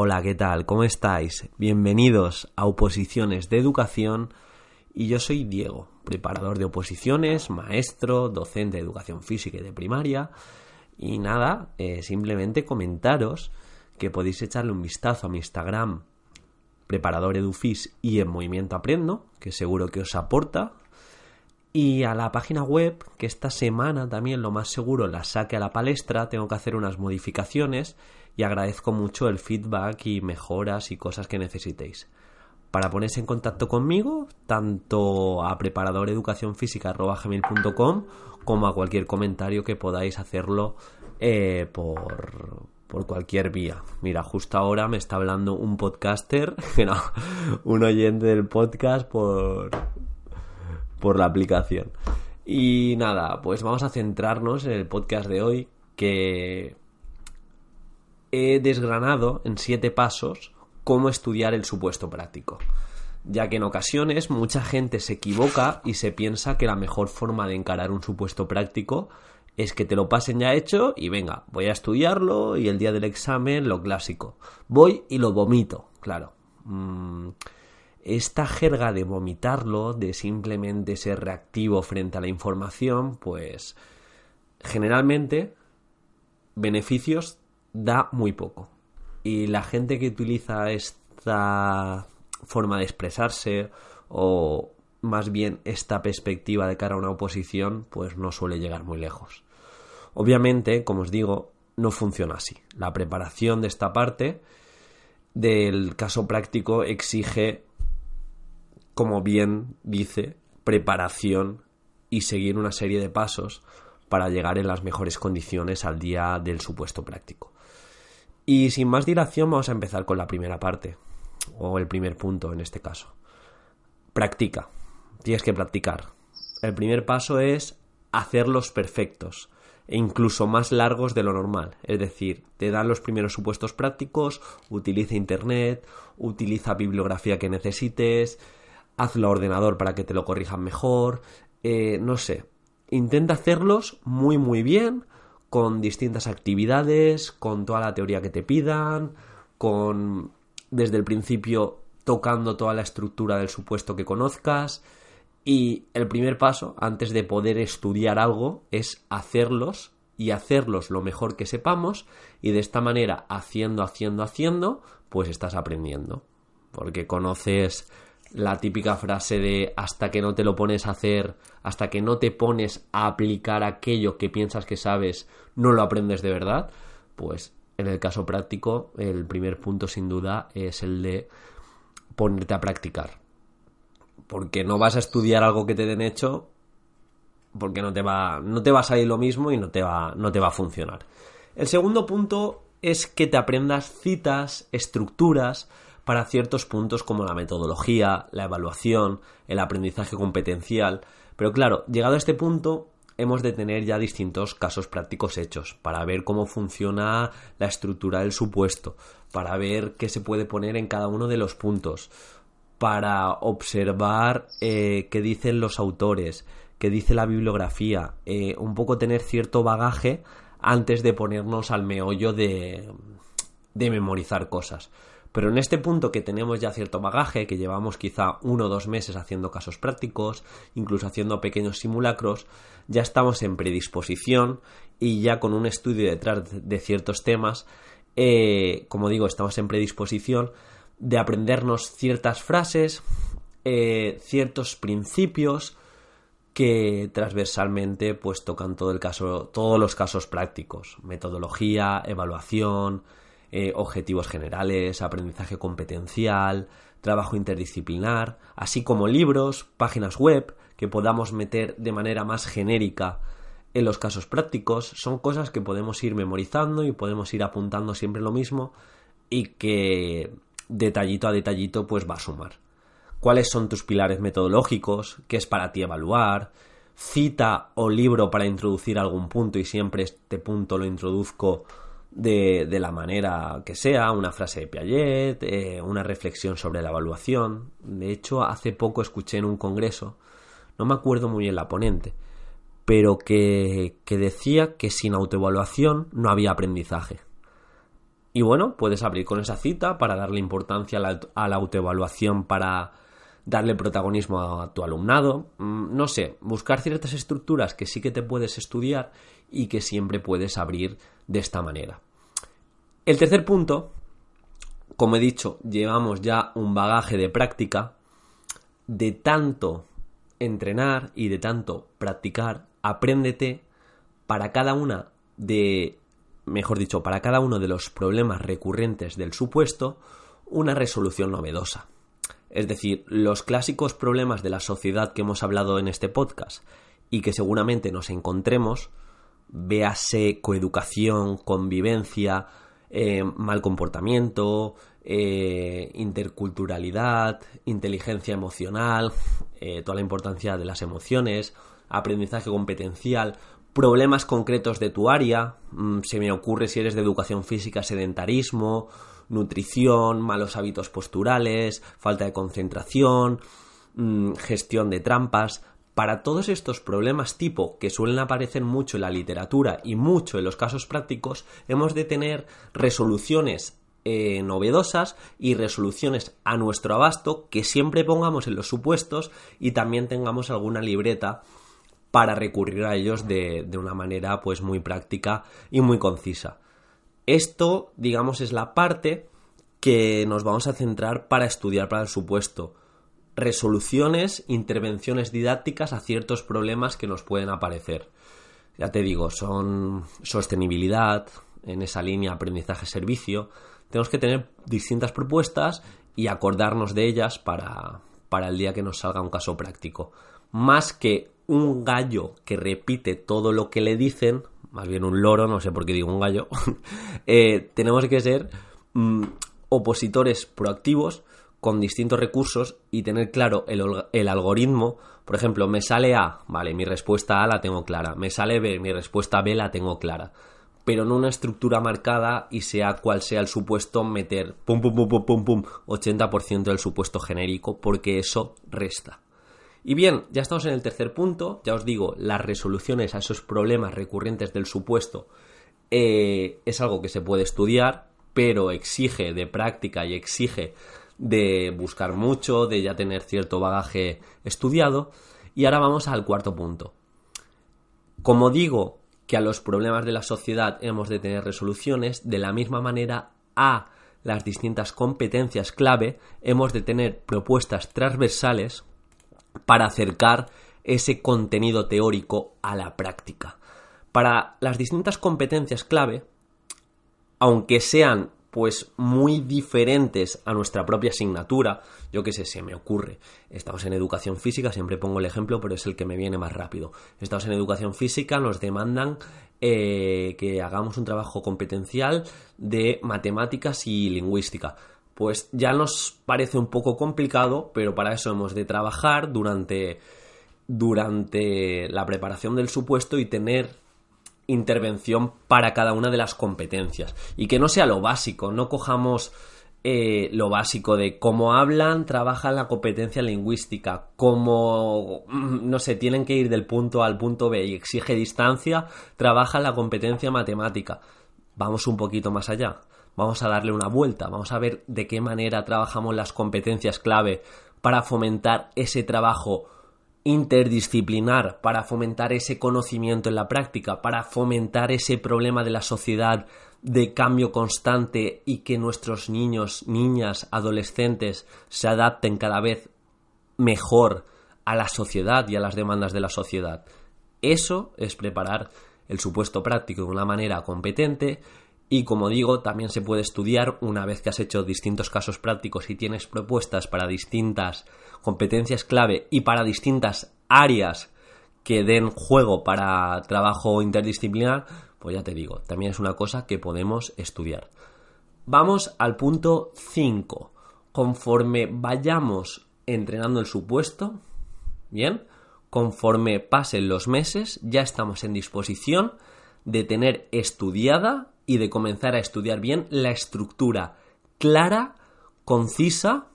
Hola, ¿qué tal? ¿Cómo estáis? Bienvenidos a Oposiciones de Educación y yo soy Diego, preparador de oposiciones, maestro, docente de educación física y de primaria y nada, eh, simplemente comentaros que podéis echarle un vistazo a mi Instagram preparador edufis y en movimiento aprendo, que seguro que os aporta y a la página web, que esta semana también lo más seguro la saque a la palestra, tengo que hacer unas modificaciones y agradezco mucho el feedback y mejoras y cosas que necesitéis. Para ponerse en contacto conmigo, tanto a preparadoreducacionfísica.com como a cualquier comentario que podáis hacerlo eh, por, por cualquier vía. Mira, justo ahora me está hablando un podcaster, no, un oyente del podcast por, por la aplicación. Y nada, pues vamos a centrarnos en el podcast de hoy que he desgranado en siete pasos cómo estudiar el supuesto práctico. Ya que en ocasiones mucha gente se equivoca y se piensa que la mejor forma de encarar un supuesto práctico es que te lo pasen ya hecho y venga, voy a estudiarlo y el día del examen lo clásico. Voy y lo vomito, claro. Mm, esta jerga de vomitarlo, de simplemente ser reactivo frente a la información, pues generalmente beneficios da muy poco. Y la gente que utiliza esta forma de expresarse o más bien esta perspectiva de cara a una oposición, pues no suele llegar muy lejos. Obviamente, como os digo, no funciona así. La preparación de esta parte del caso práctico exige como bien dice, preparación y seguir una serie de pasos para llegar en las mejores condiciones al día del supuesto práctico. Y sin más dilación vamos a empezar con la primera parte, o el primer punto en este caso. Practica. Tienes que practicar. El primer paso es hacerlos perfectos e incluso más largos de lo normal. Es decir, te dan los primeros supuestos prácticos, utiliza internet, utiliza bibliografía que necesites, hazlo a ordenador para que te lo corrijan mejor, eh, no sé. Intenta hacerlos muy muy bien, con distintas actividades, con toda la teoría que te pidan, con desde el principio tocando toda la estructura del supuesto que conozcas. Y el primer paso, antes de poder estudiar algo, es hacerlos y hacerlos lo mejor que sepamos y de esta manera, haciendo, haciendo, haciendo, pues estás aprendiendo. Porque conoces la típica frase de hasta que no te lo pones a hacer, hasta que no te pones a aplicar aquello que piensas que sabes, no lo aprendes de verdad, pues en el caso práctico el primer punto sin duda es el de ponerte a practicar. Porque no vas a estudiar algo que te den hecho porque no te va no te va a salir lo mismo y no te va no te va a funcionar. El segundo punto es que te aprendas citas, estructuras, para ciertos puntos como la metodología, la evaluación, el aprendizaje competencial. Pero claro, llegado a este punto, hemos de tener ya distintos casos prácticos hechos para ver cómo funciona la estructura del supuesto, para ver qué se puede poner en cada uno de los puntos, para observar eh, qué dicen los autores, qué dice la bibliografía, eh, un poco tener cierto bagaje antes de ponernos al meollo de, de memorizar cosas. Pero en este punto que tenemos ya cierto bagaje, que llevamos quizá uno o dos meses haciendo casos prácticos, incluso haciendo pequeños simulacros, ya estamos en predisposición y ya con un estudio detrás de ciertos temas, eh, como digo, estamos en predisposición de aprendernos ciertas frases, eh, ciertos principios que transversalmente pues tocan todo el caso, todos los casos prácticos, metodología, evaluación, eh, objetivos generales, aprendizaje competencial, trabajo interdisciplinar, así como libros, páginas web que podamos meter de manera más genérica en los casos prácticos, son cosas que podemos ir memorizando y podemos ir apuntando siempre lo mismo y que detallito a detallito pues va a sumar. ¿Cuáles son tus pilares metodológicos? ¿Qué es para ti evaluar? Cita o libro para introducir algún punto y siempre este punto lo introduzco de, la manera que sea, una frase de Piaget, eh, una reflexión sobre la evaluación. De hecho, hace poco escuché en un congreso, no me acuerdo muy bien la ponente, pero que, que decía que sin autoevaluación no había aprendizaje. Y bueno, puedes abrir con esa cita para darle importancia a la, autoevaluación, para darle protagonismo a tu alumnado. Mm, no sé, buscar ciertas estructuras que sí que te puedes estudiar y que siempre puedes abrir de esta manera. El tercer punto, como he dicho, llevamos ya un bagaje de práctica de tanto entrenar y de tanto practicar, apréndete para cada una de, mejor dicho, para cada uno de los problemas recurrentes del supuesto, una resolución novedosa. Es decir, los clásicos problemas de la sociedad que hemos hablado en este podcast y que seguramente nos encontremos, véase coeducación, convivencia, eh, mal comportamiento, eh, interculturalidad, inteligencia emocional, eh, toda la importancia de las emociones, aprendizaje competencial, problemas concretos de tu área, mm, se me ocurre si eres de educación física, sedentarismo, nutrición, malos hábitos posturales, falta de concentración, mm, gestión de trampas. Para todos estos problemas tipo que suelen aparecer mucho en la literatura y mucho en los casos prácticos, hemos de tener resoluciones eh, novedosas y resoluciones a nuestro abasto que siempre pongamos en los supuestos y también tengamos alguna libreta para recurrir a ellos de, de una manera pues muy práctica y muy concisa. Esto, digamos, es la parte que nos vamos a centrar para estudiar para el supuesto. Resoluciones, intervenciones didácticas a ciertos problemas que nos pueden aparecer. Ya te digo, son sostenibilidad, en esa línea aprendizaje-servicio. Tenemos que tener distintas propuestas y acordarnos de ellas para, para el día que nos salga un caso práctico. Más que un gallo que repite todo lo que le dicen, más bien un loro, no sé por qué digo un gallo, eh, tenemos que ser mm, opositores proactivos con distintos recursos y tener claro el, el, algoritmo. Por ejemplo, me sale A, vale, mi respuesta A la tengo clara. Me sale B, mi respuesta B la tengo clara. Pero no una estructura marcada y sea cual sea el supuesto, meter pum pum pum pum pum pum 80% del supuesto genérico, porque eso resta. Y bien, ya estamos en el tercer punto, ya os digo, las resoluciones a esos problemas recurrentes del supuesto eh, es algo que se puede estudiar, pero exige de práctica y exige de buscar mucho, de ya tener cierto bagaje estudiado. Y ahora vamos al cuarto punto. Como digo que a los problemas de la sociedad hemos de tener resoluciones, de la misma manera a las distintas competencias clave hemos de tener propuestas transversales para acercar ese contenido teórico a la práctica. Para las distintas competencias clave, aunque sean pues muy diferentes a nuestra propia asignatura, yo qué sé, se me ocurre. Estamos en educación física, siempre pongo el ejemplo, pero es el que me viene más rápido. Estamos en educación física, nos demandan eh, que hagamos un trabajo competencial de matemáticas y lingüística pues ya nos parece un poco complicado, pero para eso hemos de trabajar durante, durante la preparación del supuesto y tener intervención para cada una de las competencias. Y que no sea lo básico, no cojamos eh, lo básico de cómo hablan, trabajan la competencia lingüística, cómo, mm, no sé, tienen que ir del punto A al punto B y exige distancia, trabaja la competencia matemática. Vamos un poquito más allá vamos a darle una vuelta, vamos a ver de qué manera trabajamos las competencias clave para fomentar ese trabajo interdisciplinar, para fomentar ese conocimiento en la práctica, para fomentar ese problema de la sociedad de cambio constante y que nuestros niños, niñas, adolescentes se adapten cada vez mejor a la sociedad y a las demandas de la sociedad. Eso es preparar el supuesto práctico de una manera competente y como digo, también se puede estudiar una vez que has hecho distintos casos prácticos y tienes propuestas para distintas competencias clave y para distintas áreas que den juego para trabajo interdisciplinar, pues ya te digo, también es una cosa que podemos estudiar. Vamos al punto 5. Conforme vayamos entrenando el supuesto, bien, conforme pasen los meses, ya estamos en disposición de tener estudiada y de comenzar a estudiar bien la estructura clara, concisa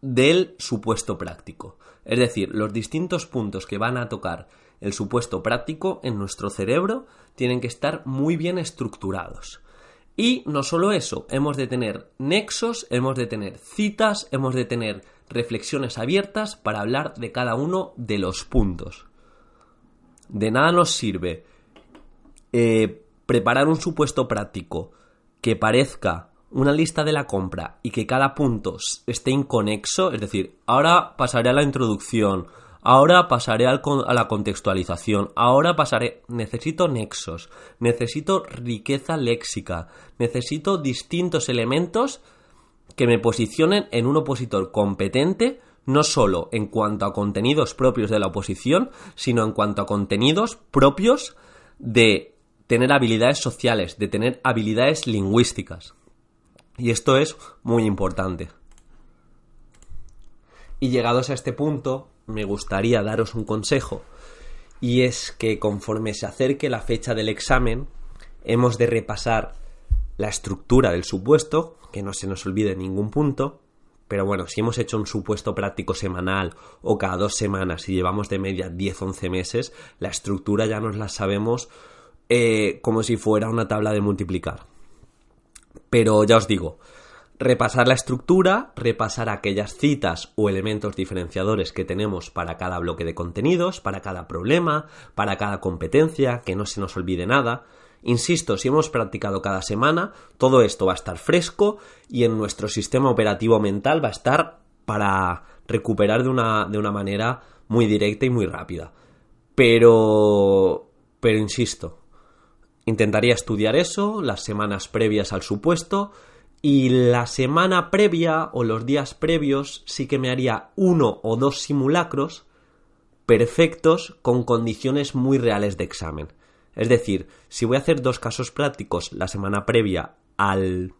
del supuesto práctico. Es decir, los distintos puntos que van a tocar el supuesto práctico en nuestro cerebro tienen que estar muy bien estructurados. Y no solo eso, hemos de tener nexos, hemos de tener citas, hemos de tener reflexiones abiertas para hablar de cada uno de los puntos. De nada nos sirve eh, preparar un supuesto práctico que parezca una lista de la compra y que cada punto esté inconexo, es decir, ahora pasaré a la introducción, ahora pasaré a la contextualización, ahora pasaré, necesito nexos, necesito riqueza léxica, necesito distintos elementos que me posicionen en un opositor competente, no solo en cuanto a contenidos propios de la oposición, sino en cuanto a contenidos propios de tener habilidades sociales, de tener habilidades lingüísticas. Y esto es muy importante. Y llegados a este punto, me gustaría daros un consejo, y es que conforme se acerque la fecha del examen, hemos de repasar la estructura del supuesto, que no se nos olvide ningún punto, pero bueno, si hemos hecho un supuesto práctico semanal o cada dos semanas y llevamos de media 10-11 meses, la estructura ya nos la sabemos eh, como si fuera una tabla de multiplicar. Pero ya os digo, repasar la estructura, repasar aquellas citas o elementos diferenciadores que tenemos para cada bloque de contenidos, para cada problema, para cada competencia, que no se nos olvide nada. Insisto, si hemos practicado cada semana, todo esto va a estar fresco y en nuestro sistema operativo mental va a estar para recuperar de una, de una manera muy directa y muy rápida. Pero... Pero insisto, intentaría estudiar eso las semanas previas al supuesto y la semana previa o los días previos sí que me haría uno o dos simulacros perfectos con condiciones muy reales de examen. Es decir, si voy a hacer dos casos prácticos la semana previa al,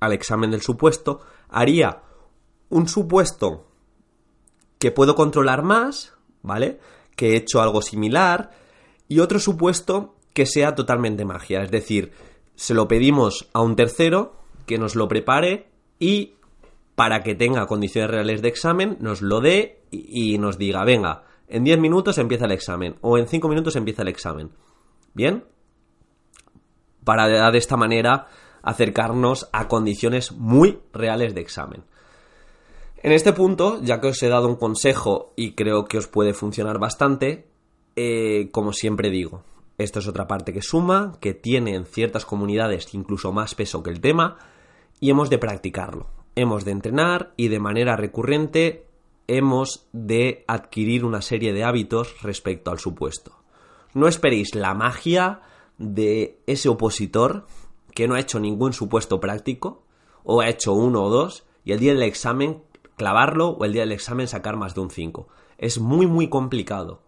al examen del supuesto, haría un supuesto que puedo controlar más, ¿vale? Que he hecho algo similar, y otro supuesto que sea totalmente magia. Es decir, se lo pedimos a un tercero que nos lo prepare y para que tenga condiciones reales de examen, nos lo dé y, nos diga, venga, en 10 minutos empieza el examen o en 5 minutos empieza el examen. ¿Bien? Para de esta manera acercarnos a condiciones muy reales de examen. En este punto, ya que os he dado un consejo y creo que os puede funcionar bastante, eh, como siempre digo, esto es otra parte que suma, que tiene en ciertas comunidades incluso más peso que el tema, y hemos de practicarlo. Hemos de entrenar y de manera recurrente hemos de adquirir una serie de hábitos respecto al supuesto. No esperéis la magia de ese opositor que no ha hecho ningún supuesto práctico, o ha hecho uno o dos, y el día del examen clavarlo o el día del examen sacar más de un 5. Es muy muy complicado.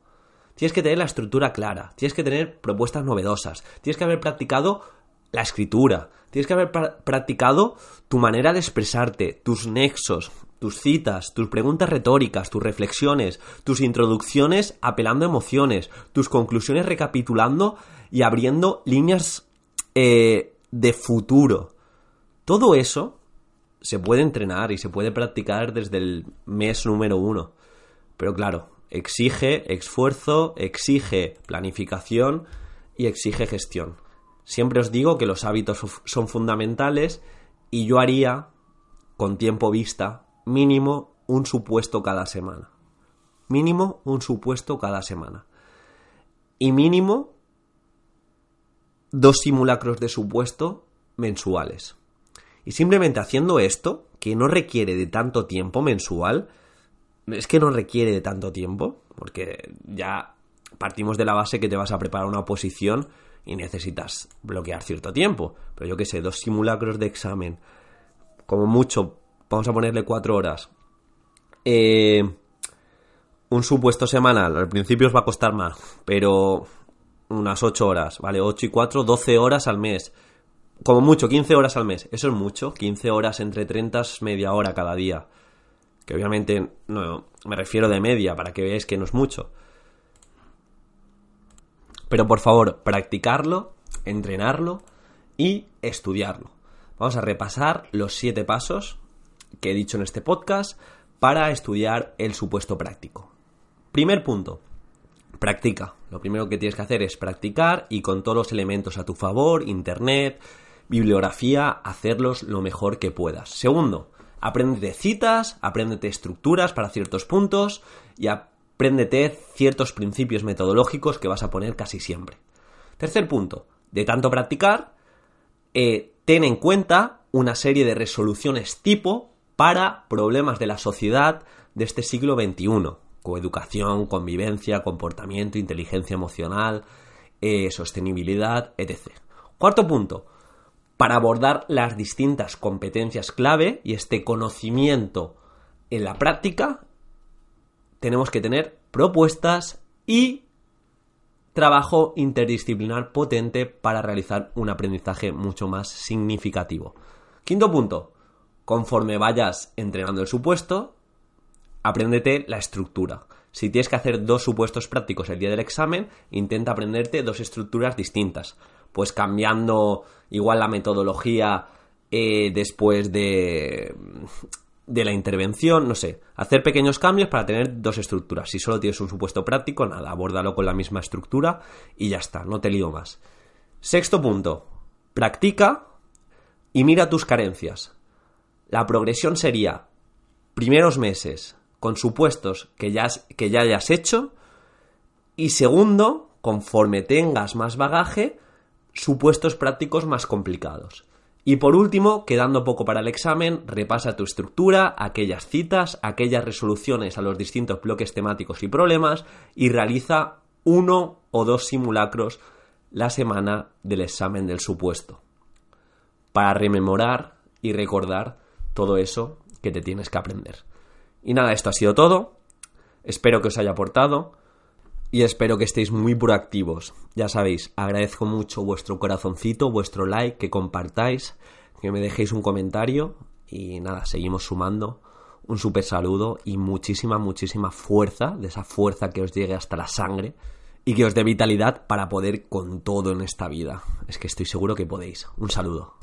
Tienes que tener la estructura clara, tienes que tener propuestas novedosas, tienes que haber practicado la escritura, tienes que haber practicado tu manera de expresarte, tus nexos, tus citas, tus preguntas retóricas, tus reflexiones, tus introducciones apelando a emociones, tus conclusiones recapitulando y abriendo líneas eh, de futuro. Todo eso se puede entrenar y se puede practicar desde el mes número uno. Pero claro, exige esfuerzo, exige planificación y exige gestión. Siempre os digo que los hábitos son fundamentales y yo haría, con tiempo vista, mínimo un supuesto cada semana. Mínimo un supuesto cada semana. Y mínimo dos simulacros de supuesto mensuales. Y simplemente haciendo esto, que no requiere de tanto tiempo mensual, es que no requiere de tanto tiempo, porque ya partimos de la base que te vas a preparar una oposición y necesitas bloquear cierto tiempo. Pero yo qué sé, dos simulacros de examen, como mucho, vamos a ponerle cuatro horas. Eh, un supuesto semanal, al principio os va a costar más, pero unas ocho horas, ¿vale? Ocho y cuatro, doce horas al mes. Como mucho, quince horas al mes. Eso es mucho. Quince horas entre 30 es media hora cada día. Que obviamente no me refiero de media para que veáis que no es mucho. Pero por favor, practicarlo, entrenarlo y estudiarlo. Vamos a repasar los siete pasos que he dicho en este podcast para estudiar el supuesto práctico. Primer punto, practica. Lo primero que tienes que hacer es practicar y con todos los elementos a tu favor, internet, bibliografía, hacerlos lo mejor que puedas. Segundo, apréndete citas, apréndete estructuras para ciertos puntos y apréndete ciertos principios metodológicos que vas a poner casi siempre. Tercer punto, de tanto practicar, eh, ten en cuenta una serie de resoluciones tipo para problemas de la sociedad de este siglo XXI, coeducación, convivencia, comportamiento, inteligencia emocional, eh, sostenibilidad, etc. Cuarto punto, para abordar las distintas competencias clave y este conocimiento en la práctica, tenemos que tener propuestas y trabajo interdisciplinar potente para realizar un aprendizaje mucho más significativo. Quinto punto, conforme vayas entrenando el supuesto, apréndete la estructura. Si tienes que hacer dos supuestos prácticos el día del examen, intenta aprenderte dos estructuras distintas. Pues cambiando igual la metodología eh, después de, de la intervención, no sé, hacer pequeños cambios para tener dos estructuras. Si solo tienes un supuesto práctico, nada, abórdalo con la misma estructura y ya está, no te lío más. Sexto punto, practica y mira tus carencias. La progresión sería primeros meses con supuestos que ya, que ya hayas hecho y segundo, conforme tengas más bagaje, supuestos prácticos más complicados. Y por último, quedando poco para el examen, repasa tu estructura, aquellas citas, aquellas resoluciones a los distintos bloques temáticos y problemas y realiza uno o dos simulacros la semana del examen del supuesto. Para rememorar y recordar todo eso que te tienes que aprender. Y nada, esto ha sido todo. Espero que os haya aportado y espero que estéis muy proactivos. Ya sabéis, agradezco mucho vuestro corazoncito, vuestro like, que compartáis, que me dejéis un comentario y nada, seguimos sumando. Un súper saludo y muchísima, muchísima fuerza, de esa fuerza que os llegue hasta la sangre y que os dé vitalidad para poder con todo en esta vida. Es que estoy seguro que podéis. Un saludo.